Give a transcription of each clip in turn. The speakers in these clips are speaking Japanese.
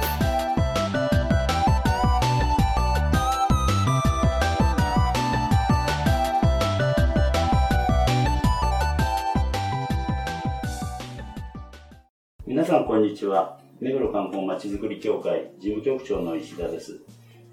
す。さんこんにちは目黒観光まちづくり協会事務局長の石田です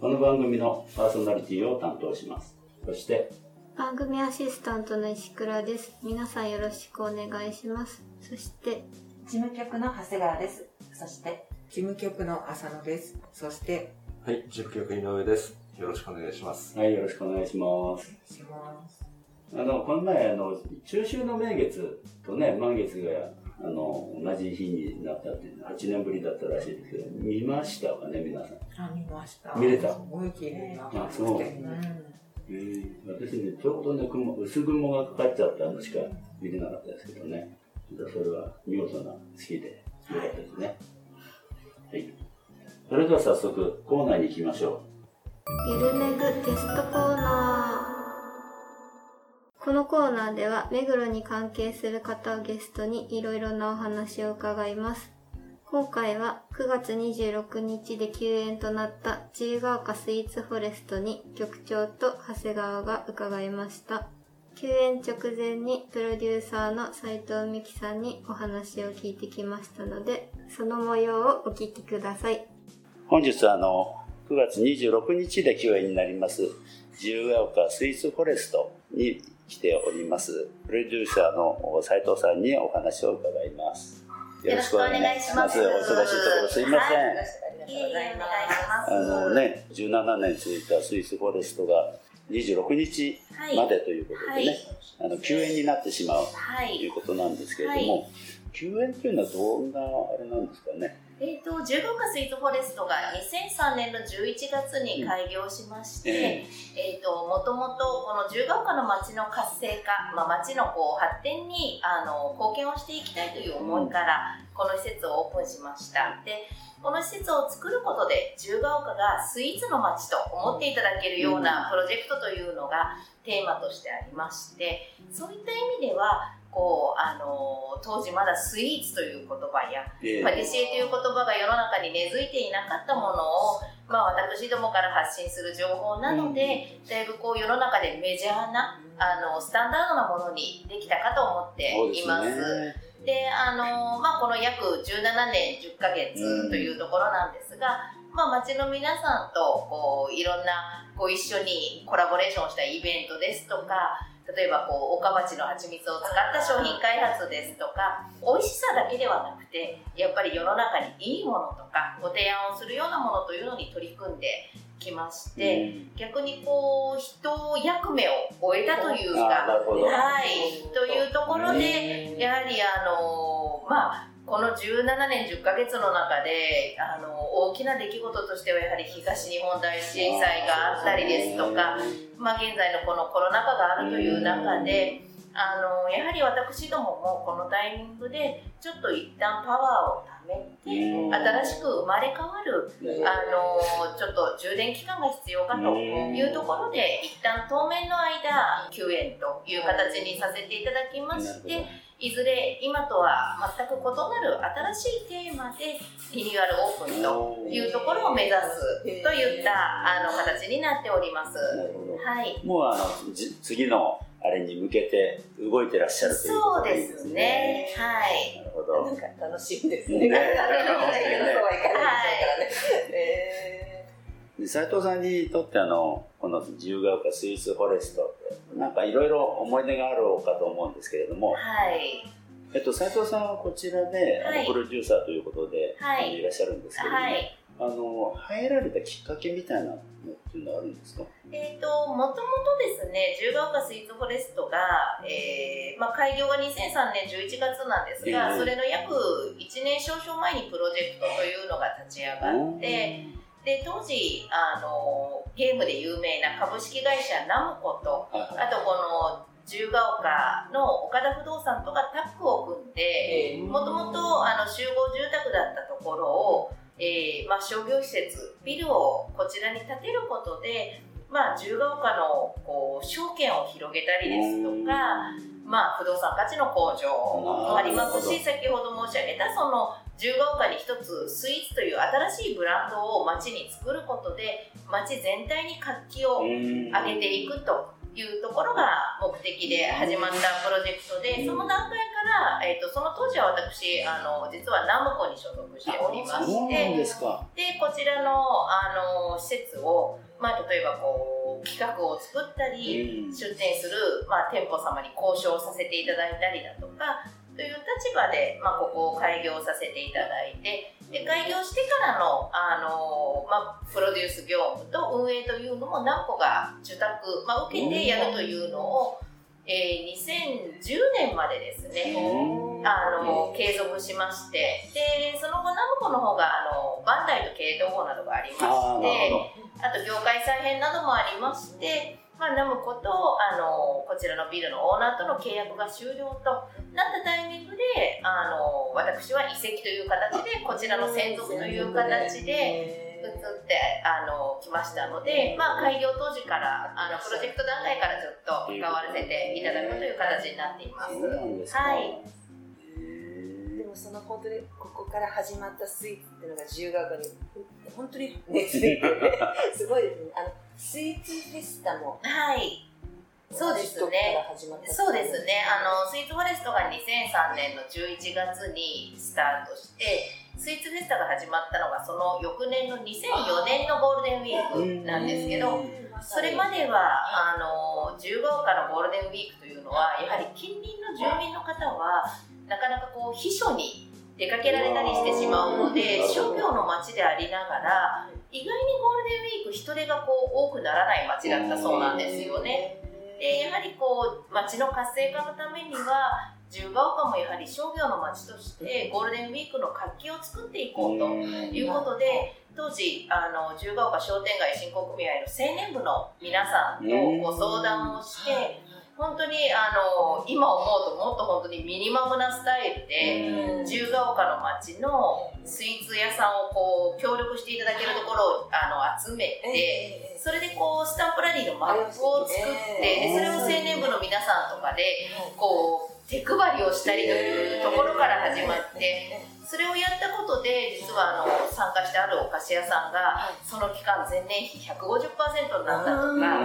この番組のパーソナリティを担当しますそして番組アシスタントの石倉です皆さんよろしくお願いしますそして事務局の長谷川です。そして、事務局の浅野です。そして、はい、事務局井上です。よろしくお願いします。はいよろしくお願いしますします。あのこの前あの中秋の名月とね満月があの同じ日になったって8年ぶりだったらしいですけど見ましたかね皆さん？あ、見ました。見れた？すごい綺麗なあそう。うん。えー私ねちょうどね雲薄雲がかかっちゃったのしか見れなかったですけどね。それは見事な月でよかったですね。はい。それでは早速コーナーに行きましょゆるめぐゲストコーナーこのコーナーでは目黒に関係する方をゲストにいろいろなお話を伺います。今回は9月26日で休園となった自由が丘スイーツフォレストに局長と長谷川が伺いました。休園直前にプロデューサーの斉藤美希さんにお話を聞いてきましたのでその模様をお聞きください。本日はあの9月26日で休園になります自由が丘スイーツフォレストに来ておりますプロデューサーの斉藤さんにお話を伺いますよろしくお願いします。お忙しいところすいません、はいありがとうございます。あのね、17年続いたスイスフォレストが26日までということでね、あの休園になってしまうはい。ということなんですけれども、休園というのはどんなあれなんですかね？えっ、と、十五日スイーツフォレストが2003年の11月に開業しまして、ええっ、と、もともとこの十ヶ丘の町の活性化、まあ、町のこう発展にあの貢献をしていきたいという思いから、この施設をオープンしました。で、この施設を作ることで、十ヶ丘がスイーツの町と思っていただけるようなプロジェクトというのがテーマとしてありまして、そういった意味では、こう、あの、当時まだスイーツという言葉や、えパティシエという言葉が世の中に根付いていなかったものを、まあ、私どもから発信する情報なので、だいぶこう世の中でメジャーなあのスタンダードなものにできたかと思っています。ね。であの、まあ、この約17年10ヶ月というところなんですが、まあ、町の皆さんとこういろんなこう一緒にコラボレーションをしたイベントですとか例えばこう岡町の蜂蜜を使った商品開発ですとか美味しさだけではなくてやっぱり世の中にいいものとかご提案をするようなものというのに取り組んできまして、逆にこう人役目を終えたというあか。はい、というところで、やはりあのまあ、この17年10ヶ月の中であの大きな出来事としてはやはり東日本大震災があったりですとか、まあ、現在のこのコロナ禍があるという中で、あのやはり私どももこのタイミングでちょっと一旦パワーをためてうん。新しく生まれ変わるねあのちょっと充電期間が必要かというところで一旦当面の間休園という形にさせていただきましていずれ今とは全く異なる新しいテーマでリニューアルオープンというところを目指すといったあの形になっております。はいもうあのじ次のあれに向けて動いてらっしゃるというこそうでとでいいですすねね。。はい。なるほど。なんか楽しみですねね。そうはい 斉藤さんにとってあのこの自由が丘スイーツフォレストなんかいろいろ思い出があるかと思うんですけれども、はい。えっと、斉藤さんはこちらで、あはい。のプロデューサーということで、はい。いらっしゃるんですけれども、はい。あの入られたきっかけみたいなのっていうのはあるんですか？えっ、と、もともとですね、十ヶ丘スイーツフォレストが、えーまあ、開業が2003年11月なんですが、ええ。それの約1年少々前にプロジェクトというのが立ち上がって、で、当時、あの、ゲームで有名な株式会社ナムコと、はいはい。あとこの自由が丘の岡田不動産とかタッグを組んでもともと集合住宅だったところを、えーまあ、商業施設ビルをこちらに建てることで、まあ、自由が丘のこう証券を広げたりですとか、まあ、不動産価値の向上もありますし先ほど申し上げたその自由が丘に一つスイーツという新しいブランドを街に作ることで街全体に活気を上げていくというところが目的で始まったプロジェクトで、その段階から、えーと、その当時は私あの実はナムコに所属しておりましてでこちらのあの施設を、まあ、例えばこう企画を作ったり、出店する、まあ、店舗様に交渉させていただいたりだとかという立場で、まあ、ここを開業させていただいてで開業してからのあの、まあ、プロデュース業務と運営というのも何個か受託、まあ、受けてやるというのを、えー、2010年までですねあの継続しましてでその後ナムコの方があのバンダイと系統法などがありましてあと業界再編などもありましてまあ、ナムコとあのこちらのビルのオーナーとの契約が終了となったタイミングであの私は移籍という形でこちらの専属という形で移ってあの来ましたので、まあ、開業当時からあのプロジェクト段階からずっと関わらせていただくという形になっています。はいでもその本当にここから始まったスイーツっていうのが自由が丘に本当に熱いて すごいですね。あのスイーツフェスタも。はい。そうですね。そうですね。あの、スイーツフォレストが2003年の11月にスタートして、スイーツフェスタが始まったのがその翌年の2004年のゴールデンウィークなんですけど、それまでは、あの、自由が丘のゴールデンウィークというのは、やはり近隣の住民の方は、なかなかこう、秘書に出かけられたりしてしまうので、商業の街でありながら、意外にゴールデンウィーク人手がこう多くならない街だったそうなんですよね。でやはりこう街の活性化のためには自由が丘もやはり商業の街としてゴールデンウィークの活気を作っていこうということで当時あの自由が丘商店街振興組合の青年部の皆さんとご相談をして本当にあの今思うともっと本当にミニマムなスタイルで自由が丘の町のスイーツ屋さんをこう協力していただけるところをあの集めてそれでこうスタンプラリーのマップを作ってでそれを青年部の皆さんとかでこう手配りをしたりというところから始まってそれをやったことで実はあの参加してあるお菓子屋さんがその期間前年比150%になったとか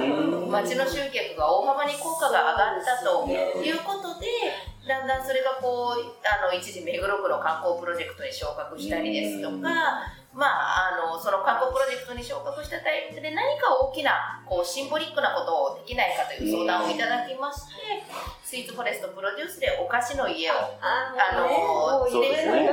町の集客が大幅に効果が上がったということでだんだんそれがこうあの一時目黒区の観光プロジェクトに昇格したりですとかまあ、あのその観光プロジェクトに昇格したタイミングで何か大きなこうシンボリックなことをできないかという相談をいただきまして、スイーツフォレストプロデュースでお菓子の家をあの入れ、ね、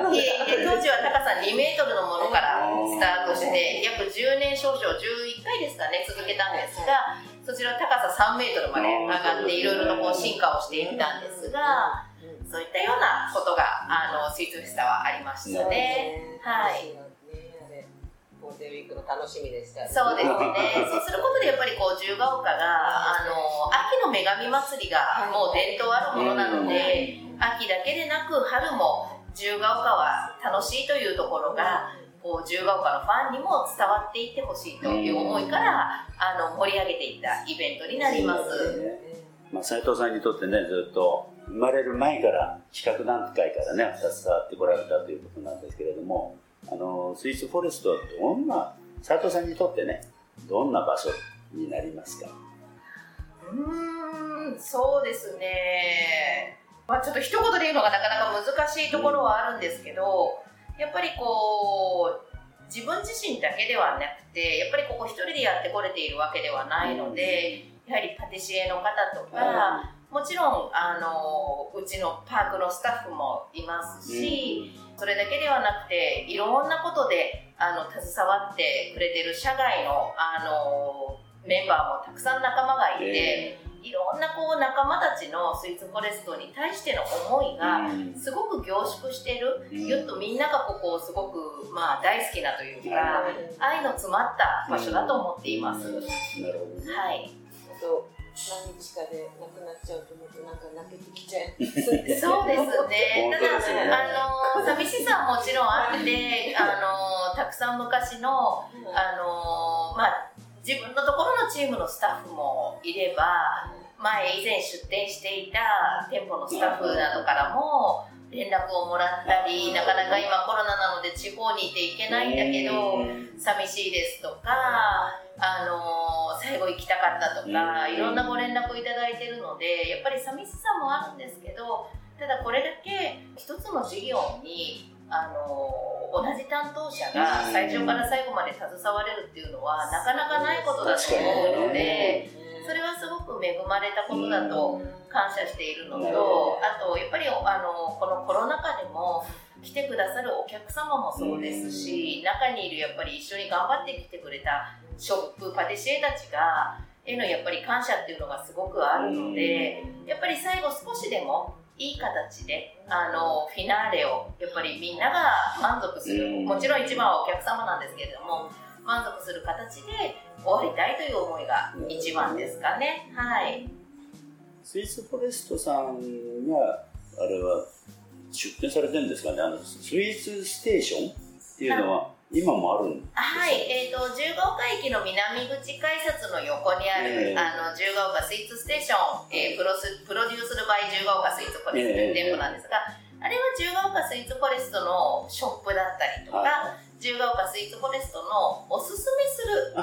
当時は高さ2メートルのものからスタートして約10年少々11回ですかね続けたんですがそちら高さ3メートルまで上がっていろいろとこう進化をしていったんですがそういったようなことがあのスイーツフェスタはありましたね。はいゴールデンウィークの楽しみでした。そうですね。そうすることでやっぱりこう自由が丘があの秋の女神祭りがもう伝統あるものなので、秋だけでなく春も自由が丘は楽しいというところがこう自由が丘のファンにも伝わっていってほしいという思いからあの盛り上げていったイベントになります。まあ、斉藤さんにとってねずっと生まれる前から企画段階からね携わってこられたということなんですけれどもあのスイスフォレストはどんな斉藤さんにとってねどんな場所になりますか？うんそうですね、まあ、ちょっと一言で言うのがなかなか難しいところはあるんですけどやっぱりこう自分自身だけではなくてやっぱりここ一人でやってこれているわけではないのでやはりパティシエの方とか、もちろんあのうちのパークのスタッフもいますし、それだけではなくていろんなことであの携わってくれてる社外のあのメンバーもたくさん仲間がいて、いろんなこう仲間たちのスイーツフォレストに対しての思いがすごく凝縮してる、ぎゅっとみんながここをすごく、まあ、大好きなというか、愛の詰まった場所だと思っています。なるほど、はい何日かで亡くなっちゃうと思うとなんか泣けてきちゃう。そうですね。ただ、ね、あの、寂しさももちろんあって、あの、たくさん昔の、あの、まあ、自分のところのチームのスタッフもいれば、前以前出店していた店舗のスタッフなどからも、連絡をもらったり、なかなか今コロナなので地方にいていけないんだけど、寂しいですとか、あの最後行きたかったとか、いろんなご連絡をいただいてるので、やっぱり寂しさもあるんですけど、ただこれだけ一つの事業にあの同じ担当者が最初から最後まで携われるっていうのはなかなかないことだと思うので、それはすごく恵まれたことだと感謝しているのと、あとやっぱりあのこのコロナ禍でも来てくださるお客様もそうですし、中にいるやっぱり一緒に頑張ってきてくれたショップパティシエたちがへのやっぱり感謝っていうのがすごくあるので、やっぱり最後少しでもいい形であのフィナーレをやっぱりみんなが満足する、もちろん一番はお客様なんですけれども満足する形で終わりたいという思いが一番ですかね。はい。スイーツフォレストさんが、あれは、出店されてるんですかねあの、スイーツステーションっていうのは、今もあるんはい、えっ、ー、と、十ヶ丘駅の南口改札の横にある、えー、あの、十ヶ丘スイーツステーション、えー、プロスプロデュースルバイ十ヶ丘スイーツフォレストという店舗なんですが、えー、あれは十ヶ丘スイーツフォレストのショップだったりとか、十ヶ丘スイーツフォレストのおすすめする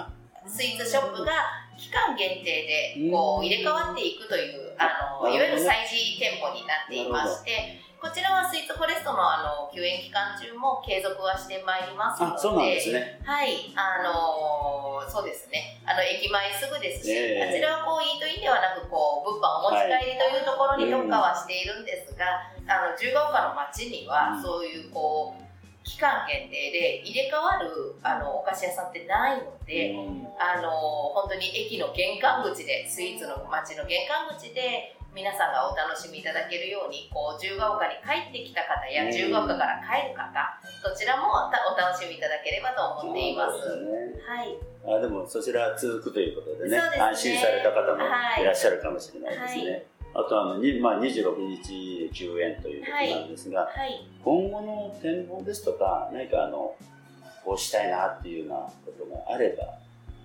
スイーツショップが期間限定でこう入れ替わっていくというあのいわゆる催事店舗になっていましてこちらはスイーツフォレストのあの休園期間中も継続はしてまいりますので。そうなんですね。はい。あのそうですね。あの駅前すぐですし、えー、あちらはこうイートインではなくこう物販お持ち帰りというところに特化はしているんですが、はい、あの自由が丘の町にはそういうこう期間限定で入れ替わるあのお菓子屋さんってないので、うん、あの本当に駅の玄関口でスイーツの街の玄関口で皆さんがお楽しみいただけるようにこう自由が丘に帰ってきた方や自由が丘から帰る方どちらもお楽しみいただければと思っています。ね、はい。あでもそちら続くということでね、ね、安心された方もいらっしゃるかもしれないですね。はい。あとあの、まあ、26日休園ということなんですが、はい。はい、今後の展望ですとか、何かあの、こうしたいなっていうようなことがあれば、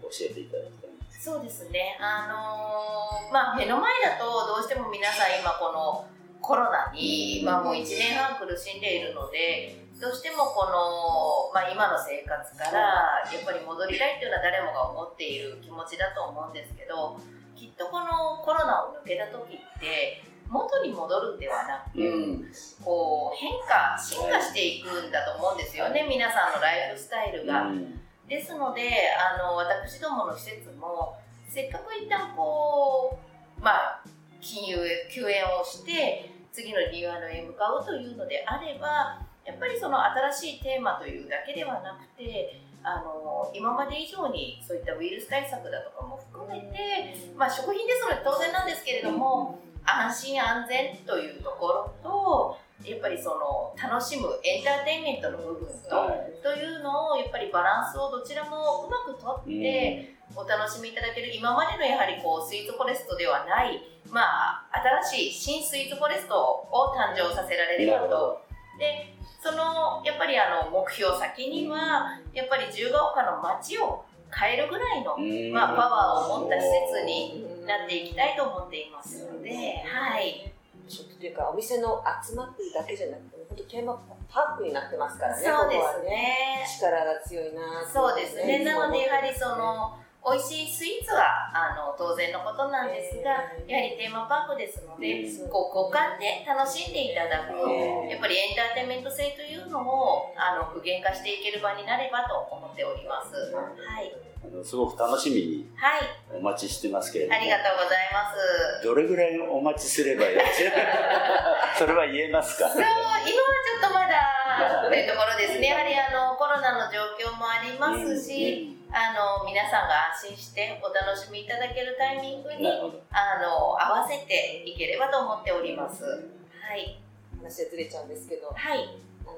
教えていただきそうですね。あのー、まあ、目の前だと、どうしても皆さん今このコロナに、まあ、もう1年半苦しんでいるので、どうしてもこの、まあ、今の生活からやっぱり戻りたいっていうのは誰もが思っている気持ちだと思うんですけどきっとこのコロナを抜けた時って元に戻るんではなく、うん、こう変化進化していくんだと思うんですよね皆さんのライフスタイルが。うん、ですのであの私どもの施設もせっかく一旦こうまあ金融休園をして次のリニューアルへ向かうというのであればやっぱりその新しいテーマというだけではなくてあの今まで以上にそういったウイルス対策だとかも含めて、まあ、食品ですので当然なんですけれども安心安全というところとやっぱりその楽しむエンターテインメントの部分と,、というのをやっぱりバランスをどちらもうまくとってお楽しみいただける今までのやはりこうスイーツフォレストではない、まあ、新しい新スイーツフォレストを誕生させられればと。でそのやっぱりあの目標先にはやっぱり自由が丘の街を変えるぐらいの、まあ、パワーを持った施設になっていきたいと思っていますので、はい。ちょっとというかお店の集まってるだけじゃなくて本当テーマパークになってますからねそうですね。力が強いな、ね、そうですね。なのでやはりその、美味しいスイーツはあの当然のことなんですが、やはりテーマパークですので、こう五感で楽しんでいただく、やっぱりエンターテインメント性というのをあの具現化していける場になればと思っております。はい。あのすごく楽しみにお待ちしてますけれども、はい、ありがとうございます。どれぐらいお待ちすればよろしい それは言えますか？そう、今はちょっとまだというところですね。やはりあのコロナの状況もありますし、あの皆さんが安心してお楽しみいただけるタイミングにあの合わせていければと思っております。はい。話はずれちゃうんですけど、はい。あの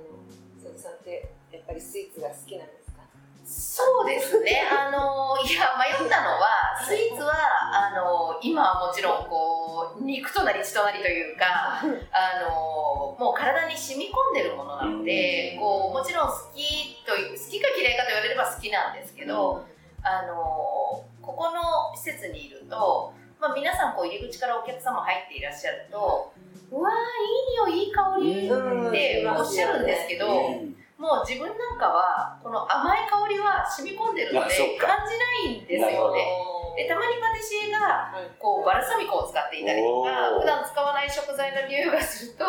佐藤さんってやっぱりスイーツが好きなんですか？そうですね。あの、いや、迷ったのは、スイーツは、あの、今はもちろん、こう、肉となり血となりというか、あの、もう体に染み込んでるものなので、こう、もちろん好きと、好きか嫌いかと言われれば好きなんですけど、あの、ここの施設にいると、まあ、皆さんこう入り口からお客様入っていらっしゃると、うわー、いい匂い、いい香りっておっしゃるんですけど、もう自分なんかは、この甘い香りは染み込んでるので、感じないんですよね。でたまにパティシエがこうバルサミコを使っていたりとか普段使わない食材の匂いがすると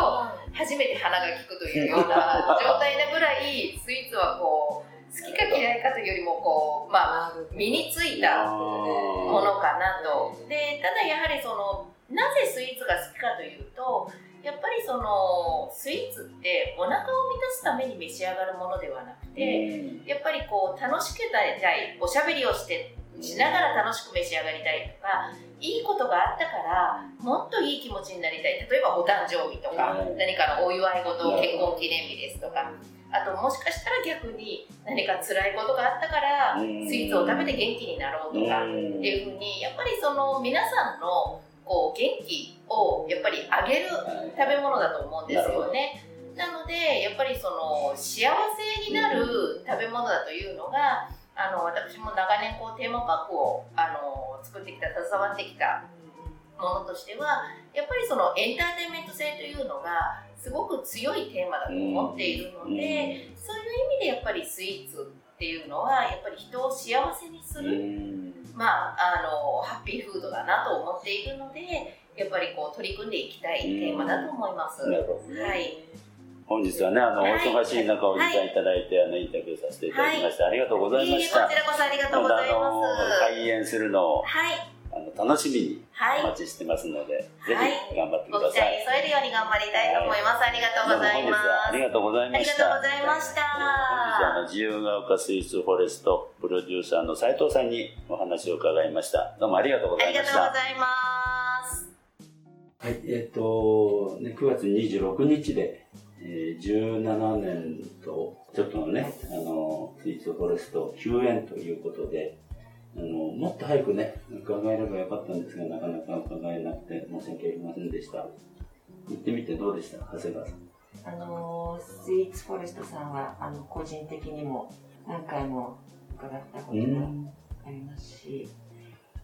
初めて鼻が利くというような 状態なぐらいスイーツはこう好きか嫌いかというよりもこう、まあ、身についたものかなと。でただやはりそのなぜスイーツが好きかというとやっぱりそのスイーツってお腹を満たすために召し上がるものではなくてやっぱりこう楽しくたいおしゃべりをしてしながら楽しく召し上がりたいとかいいことがあったからもっといい気持ちになりたい。例えばお誕生日とか何かのお祝い事結婚記念日ですとか。あともしかしたら逆に何か辛いことがあったからスイーツを食べて元気になろうとかっていうふうにやっぱりその皆さんのこう元気をやっぱりあげる食べ物だと思うんですよね。なのでやっぱりその幸せになる食べ物だというのがあの私も長年こうテーマパークをあの作ってきた携わってきたものとしてはやっぱりそのエンターテインメント性というのがすごく強いテーマだと思っているので、そういう意味でやっぱりスイーツっていうのはやっぱり人を幸せにする、まあ、あのハッピーフードだなと思っているのでやっぱりこう取り組んでいきたいテーマだと思います。はい本日はね、あの、お忙しい中お時間いただいて、あの、インタビューさせていただきまして、ありがとうございました。こちらこそありがとうございます。開演するのを、はい。楽しみにお待ちしてますので、ぜひ頑張ってください。ご期待添えるように頑張りたいと思います。ありがとうございます。ありがとうございました。ありがとうございました。本日は自由が丘スイーツフォレストプロデューサーの斉藤さんにお話を伺いました。どうもありがとうございました。ありがとうございます。はい、えっ、ー、と、ね、9月26日で、えー、17年とちょっとのね、あの、スイーツフォレスト休園ということで、あの、もっと早くね、伺えればよかったんですが、なかなか伺えなくて申し訳ありませんでした。行ってみてどうでした？長谷川さん。あの、スイーツフォレストさんは、あの、個人的にも何回も伺ったことがありますし、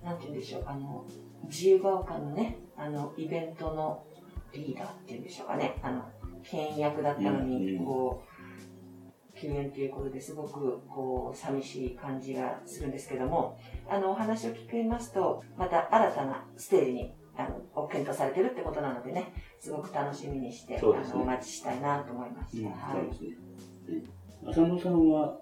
なんて言うんでしょう、あの、自由が丘のね、あの、イベントのリーダーっていうんでしょうかね、あの、倹約だったのに、こう、休園ということですごく、こう、寂しい感じがするんですけども、あの、お話を聞きますと、また新たなステージに、あの、を検討されてるってことなのでね、すごく楽しみにして、ね、あの、お待ちしたいなと思いました。うん、はい。そうですね。浅野さんは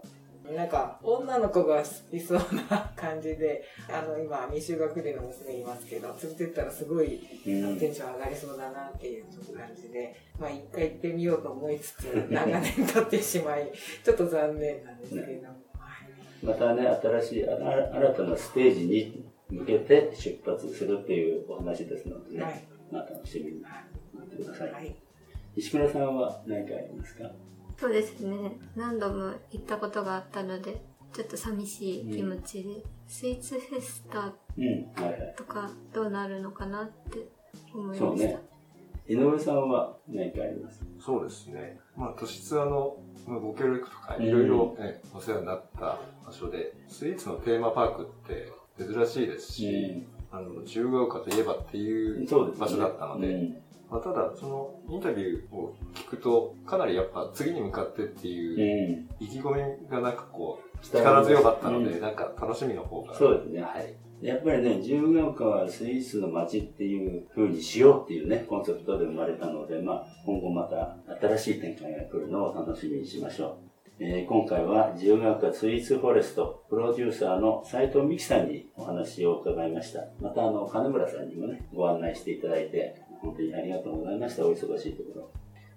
なんか、女の子が好きそうな感じで、あの、今、未就学年の娘いますけど、連れてったらすごい、テンション上がりそうだなっていう感じで、まあ一回行ってみようと思いつつ、長年経ってしまい、ちょっと残念なんですけれども。またね、新しい、新たなステージに向けて出発するっていうお話ですのでね、はい、また楽しみに待ってください。はい、石倉さんは何かありますか？そうですね。何度も行ったことがあったので、ちょっと寂しい気持ちで、うん、スイーツフェスタとかどうなるのかなって思いました。そうね。井上さんは何かあります？そうですね。まあ、都市あの、ご協力とかいろいろね、お世話になった場所で、スイーツのテーマパークって珍しいですし、うん、あの、自由が丘といえばっていう場所だったので、まあ、ただ、そのインタビューを聞くと、かなりやっぱ次に向かってっていう意気込みがなんかこう、力強かったので、なんか楽しみの方が。そうですね、はい。やっぱりね、自由が丘はスイーツの街っていう風にしようっていうね、コンセプトで生まれたので、まあ、今後また新しい展開が来るのを楽しみにしましょう。えー、今回は自由が丘スイーツフォレストプロデューサーの斉藤美希さんにお話を伺いました。またあの、金村さんにもね、ご案内していただいて、本当にありがとうございました。お忙しいところ。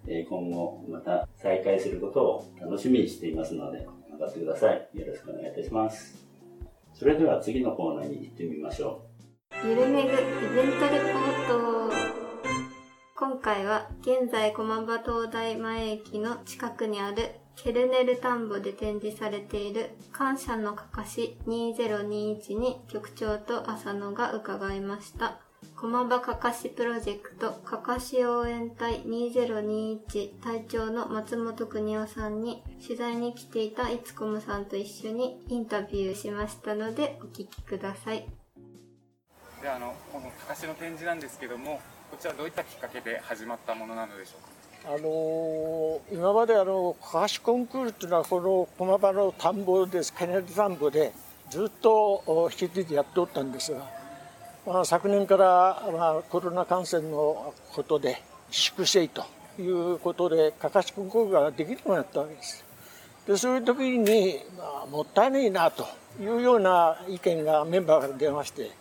えー、今後また再開することを楽しみにしていますので、頑張ってください。よろしくお願いいたします。それでは次のコーナーに行ってみましょう。ゆるめぐイベントレポート。今回は現在駒場東大前駅の近くにあるケルネル田んぼで展示されている感謝のかかし2021に局長と浅野が伺いました。駒場かかしプロジェクトかかし応援隊2021隊長の松本邦夫さんに取材に来ていたいつこむさんと一緒にインタビューしましたのでお聞きください。であのこのかかしの展示なんですけどもこちらどういったきっかけで始まったものなのでしょうか？あのー今まであのかかしコンクールっていうのはこの駒場の田んぼですケネル田んぼでずっとお引き継いでやっておったんですが、まあ、昨年から、まあ、コロナ感染のことで粛清ということでかかしコンクールができなくなったわけです。でそういう時に、まあ、もったいないなというような意見がメンバーから出まして、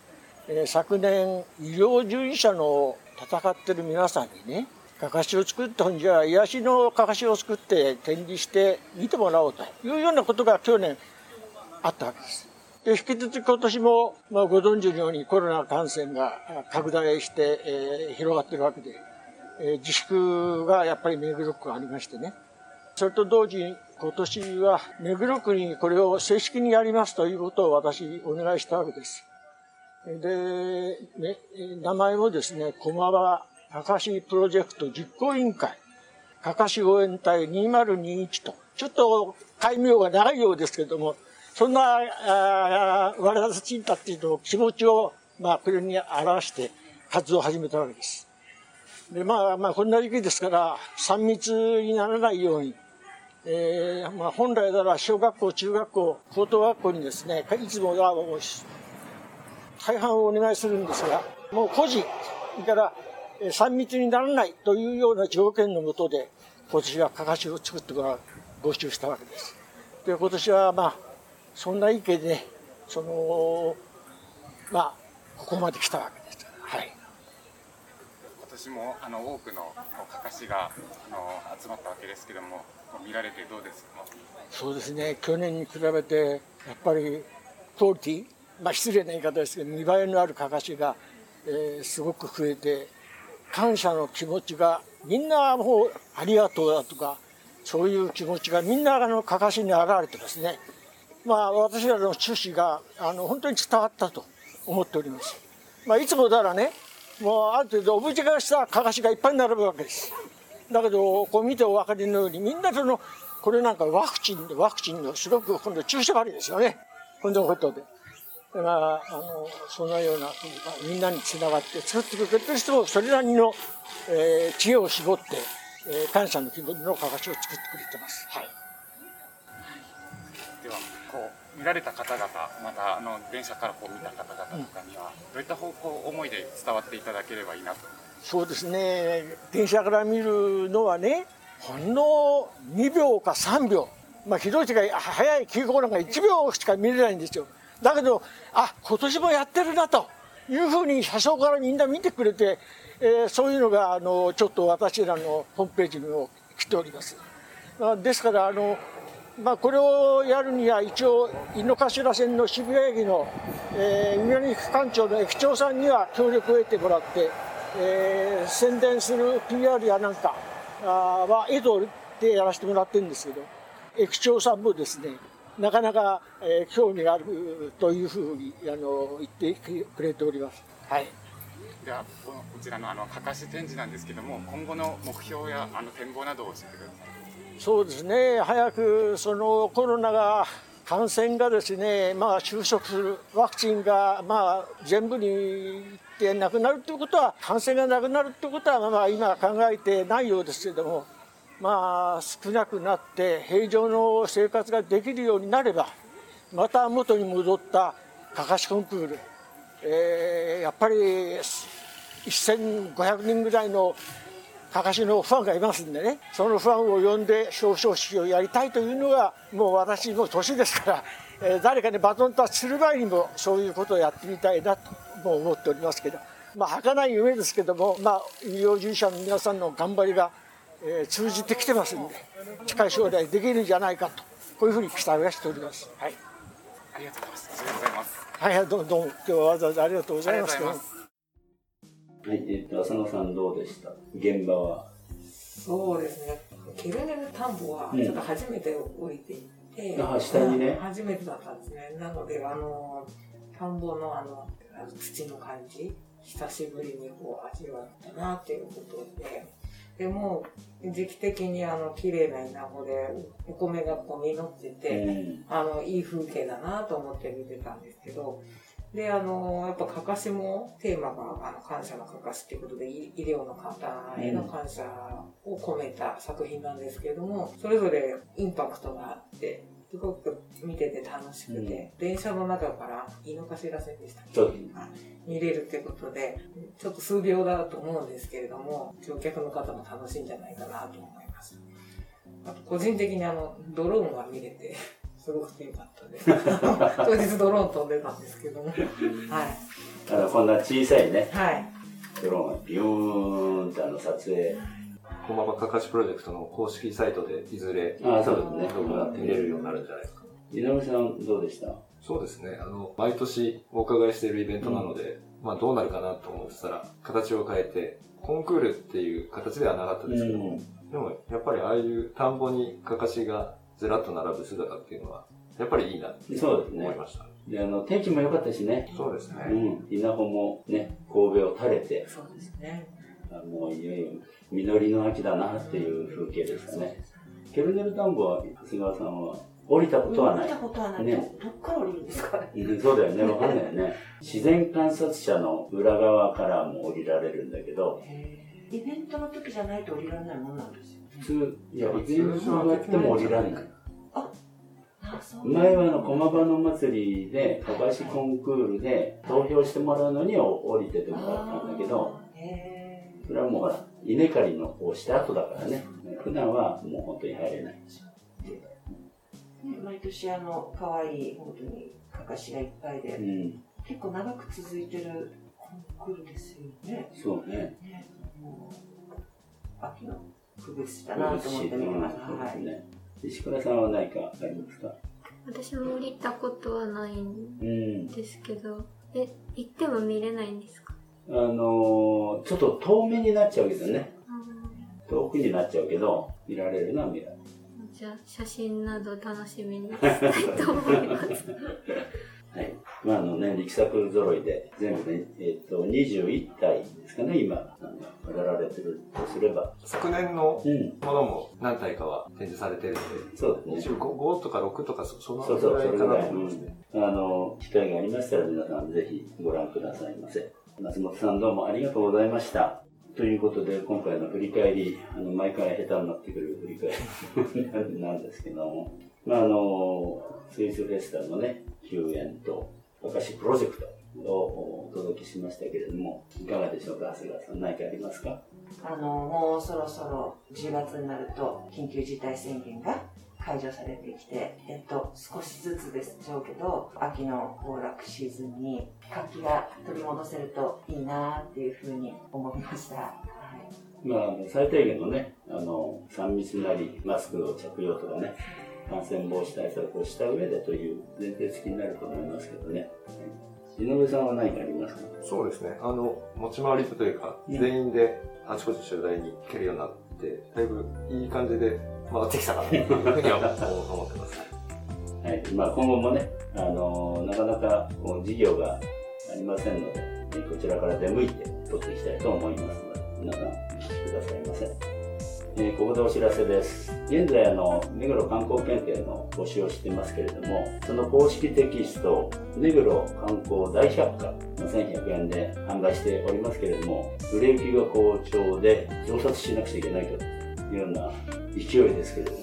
えー昨年医療従事者の戦ってる皆さんにねかかしを作ったんじゃ癒しのかかしを作って展示して見てもらおうというようなことが去年あったわけです。で引き続き今年も、まあ、ご存知のようにコロナ感染が拡大して、えー広がってるわけで、えー自粛がやっぱり目黒区ありましてねそれと同時に今年は目黒区にこれを正式にやりますということを私お願いしたわけです。で、ね、名前もですね、駒場かかしプロジェクト実行委員会、かかし応援隊2021と、ちょっと改名が長いようですけども、そんな、あー我々たちにたっていうと気持ちを、まあ、これに表して活動を始めたわけです。で、まあ、まあ、こんな時期ですから、3密にならないように、えーまあ、本来なら小学校、中学校、高等学校にですね、いつもは大半をお願いするんですが、もう個人、それからえー3密にならないというような条件のもとで、今年はかかしを作ってから募集したわけです。で、今年はまあ、そんな意見で、その、まあ、ここまで来たわけです。はい。今年もあの多くのかかしがあの集まったわけですけども見られてどうですか？そうですね、去年に比べて、やっぱりクオリティ、まあ、失礼な言い方ですけど、見栄えのあるかかしが、えーすごく増えて、感謝の気持ちが、みんなもう、ありがとうだとか、そういう気持ちがみんなあのかかしに現れてますね。まあ、私らの趣旨があの本当に伝わったと思っております。まあ、いつもならね、もうある程度オブジェ化したかかしがいっぱい並ぶわけです。だけど、こう見てお分かりのように、みんなその、これなんかワクチンで、ワクチンのすごく今度注射針ですよね。こんなことで。だから、あの、そのような、みんなにつながって作ってくれてる人も、それなりの、えー知恵を絞って、えー感謝の気持ちのかかしを作ってくれてます。はい。見られた方々またあの電車からこう見た方々とかには、どういった方向思いで伝わっていただければいいなとそうですね、電車から見るのはね、ほんの2秒か3秒、まあ、ひどい時が早い急行なんか1秒しか見れないんですよ。だけど、あ今年もやってるなというふうに車掌からみんな見てくれて、えーそういうのがあのちょっと私らのホームページにも来ております。ですからあの、まあ、これをやるには一応井の頭線の渋谷駅の、えー、南区間長の駅長さんには協力を得てもらって、えー宣伝する PR やなんかあは江戸でやらせてもらってるんですけど駅長さんもですねなかなか、えー興味があるというふうにあの言ってくれております。はいではこのこちらのあのかかし展示なんですけども今後の目標やあの展望などを教えてくださいそうですね、早くそのコロナが、感染がですね、まあ、収束する、ワクチンが、まあ、全部にいってなくなるということは、感染がなくなるということは、まあ、今考えてないようですけれども、まあ、少なくなって、平常の生活ができるようになれば、また元に戻ったかかしコンクール、えーやっぱり1500人ぐらいのかかしのファンがいますんでね。そのファンを呼んで表彰式をやりたいというのがもう私の年ですから、えー誰かにバトンタッチする前にもそういうことをやってみたいなとも思っておりますけど。まあ儚い夢ですけども、まあ、医療従事者の皆さんの頑張りが、えー通じてきてますんで近い将来できるんじゃないかとこういうふうに期待はしております。はい。ありがとうございます。ありがとうございますはいはい、どうもどうも。今日はわざわざありがとうございます。はい、えっと、浅野さんどうでした？現場は。そうですね。ケルネル田んぼはちょっと初めて降りていって、あ下にねうん 初めてだったんですね。なので、あの、田んぼのあの、あの土の感じ、久しぶりにこう味わったなっていうことで、でも、時期的にあの、綺麗な稲穂で、お米がこう実ってて、うんあの、いい風景だなと思って見てたんですけど、で、あの、やっぱかかしもテーマが、あの、感謝のかかしっていうことで、い医療の方への感謝を込めた作品なんですけれども、それぞれインパクトがあって、すごく見てて楽しくて、電車の中から井の頭線でしたっけ？見れるってことで、ちょっと数秒だと思うんですけれども、乗客の方も楽しいんじゃないかなと思います。あと個人的にあの、ドローンが見れて、すごく良かったです。当日ドローン飛んでたんですけども。はい。あの、こんな小さいね、はい。ドローンがビューンってあの撮影。駒場かかしプロジェクトの公式サイトでいずれあそうですね動画が見れるようになるんじゃないですか。井上さんどうでした？そうですね。あの、毎年お伺いしているイベントなので、まあどうなるかなと思ってたら、形を変えて、コンクールっていう形ではなかったですけども、でもやっぱりああいう田んぼにかかしがずらっと並ぶ姿っていうのは、やっぱりいいなってそうですね思いました。で、あの、天気も良かったしね。そうですね。うん。稲穂もね、神戸を垂れて、そうですね。あもういよいよ実りの秋だなっていう風景でしたね。ケルネル田んぼは、長谷川さんは降りたことはない見た。ことはない。ねどっから降りるんですかね。うんそうだよね、わかんないよね。自然観察者の裏側からも降りられるんだけど、イベントの時じゃないと降りられないもんなんですよ。普通、いや、イベントがやっても降りられない。前はあの、駒場の祭りで、かかしコンクールで投票してもらうのに降りててもらったんだけど、へそれはもうほら、稲刈りのをした後だからね。普段はもう本当に入れない。ーね毎年あの、可愛い本当にかかしがいっぱいで、うん、結構長く続いてるコンクールですよね。そうね。ね秋の区別だなと思って見てました。そうはい。石倉さんは何かありますか？私も降りたことはないんうん。ですけど、え、行っても見れないんですか？あのーちょっと遠目になっちゃうけどね。う遠くになっちゃうけど、見られるのは見られる。んじゃあ、写真など楽しみに したいと思います。はい。まあ、あのね、力作揃いで、全部で、えっ、と、21体ですかね、今、なんか、飾られてるとすれば。昨年のうん。ものも何体かは展示されているのそうで、ですね。25 5とか6とかそそのそうそう、ぐらいかなと。思いますね。うん。あの、機会がありましたら皆さんぜひご覧くださいませ。松本さんどうもありがとうございました。ということで、今回の振り返り、あの、毎回下手になってくる振り返り なんですけども、まあ、あの、スイスフェスタのね、休園と、お菓子プロジェクトをお届けしましたけれども、いかがでしょうか、長谷川さん、何かありますか？あの、もうそろそろ10月になると緊急事態宣言が解除されてきて、えっと、少しずつでしょうけど、秋の行楽シーズンに活気が取り戻せるといいなっていうふうに思いました。はい。まあ最低限のね、あの、3密なり、マスクの着用とかね、感染防止対策をした上でという前提付きになると思いますけどね。井上さんは何かありますか？そうですね。あの、持ち回りというか、全員であちこち取材に行けるようになって、だいぶいい感じで回ってきたかなというふうには思 ってます。はい。まあ今後もね、あの、なかなかこう事業がありませんので、こちらから出向いて取っていきたいと思いますので、皆さんお聞きくださいませ。えーここでお知らせです。現在、あの、目黒観光検定の募集をしていますけれども、その公式テキスト、目黒観光大百科、まあ1100円で販売しておりますけれども、売れ行きが好調で、増刷しなくちゃいけないというような勢いですけれども、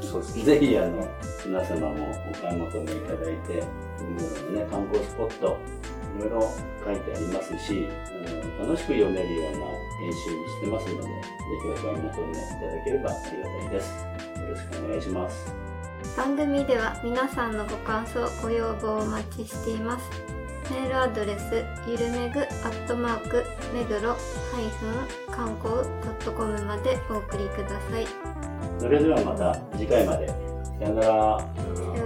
そうですね。ぜひあの皆様もお買い求めいただいて、海のね、観光スポット、いろいろ書いてありますし、あの楽しく読めるような編集にしてますので、ぜひお買い求めいただければありがたいです。よろしくお願いします。番組では皆さんのご感想、ご要望をお待ちしています。メールアドレス、ゆるめぐアットマーク、目黒ハイフン観光 .com までお送りください。それではまた次回まで。さよなら。さよ